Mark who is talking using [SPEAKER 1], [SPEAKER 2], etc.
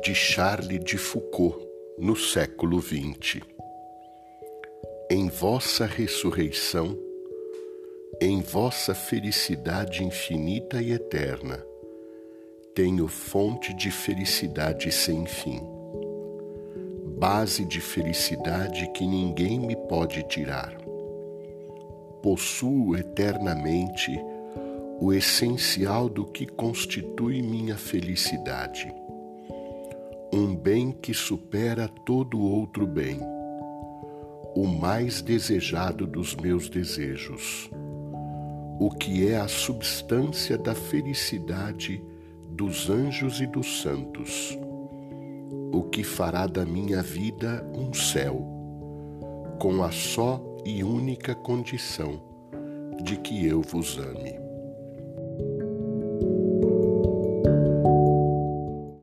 [SPEAKER 1] de Charles de Foucault no século XX. Em vossa ressurreição, em vossa felicidade infinita e eterna, tenho fonte de felicidade sem fim, base de felicidade que ninguém me pode tirar. Possuo eternamente o essencial do que constitui minha felicidade. Um bem que supera todo outro bem, o mais desejado dos meus desejos, o que é a substância da felicidade dos anjos e dos santos, o que fará da minha vida um céu, com a só e única condição de que eu vos ame.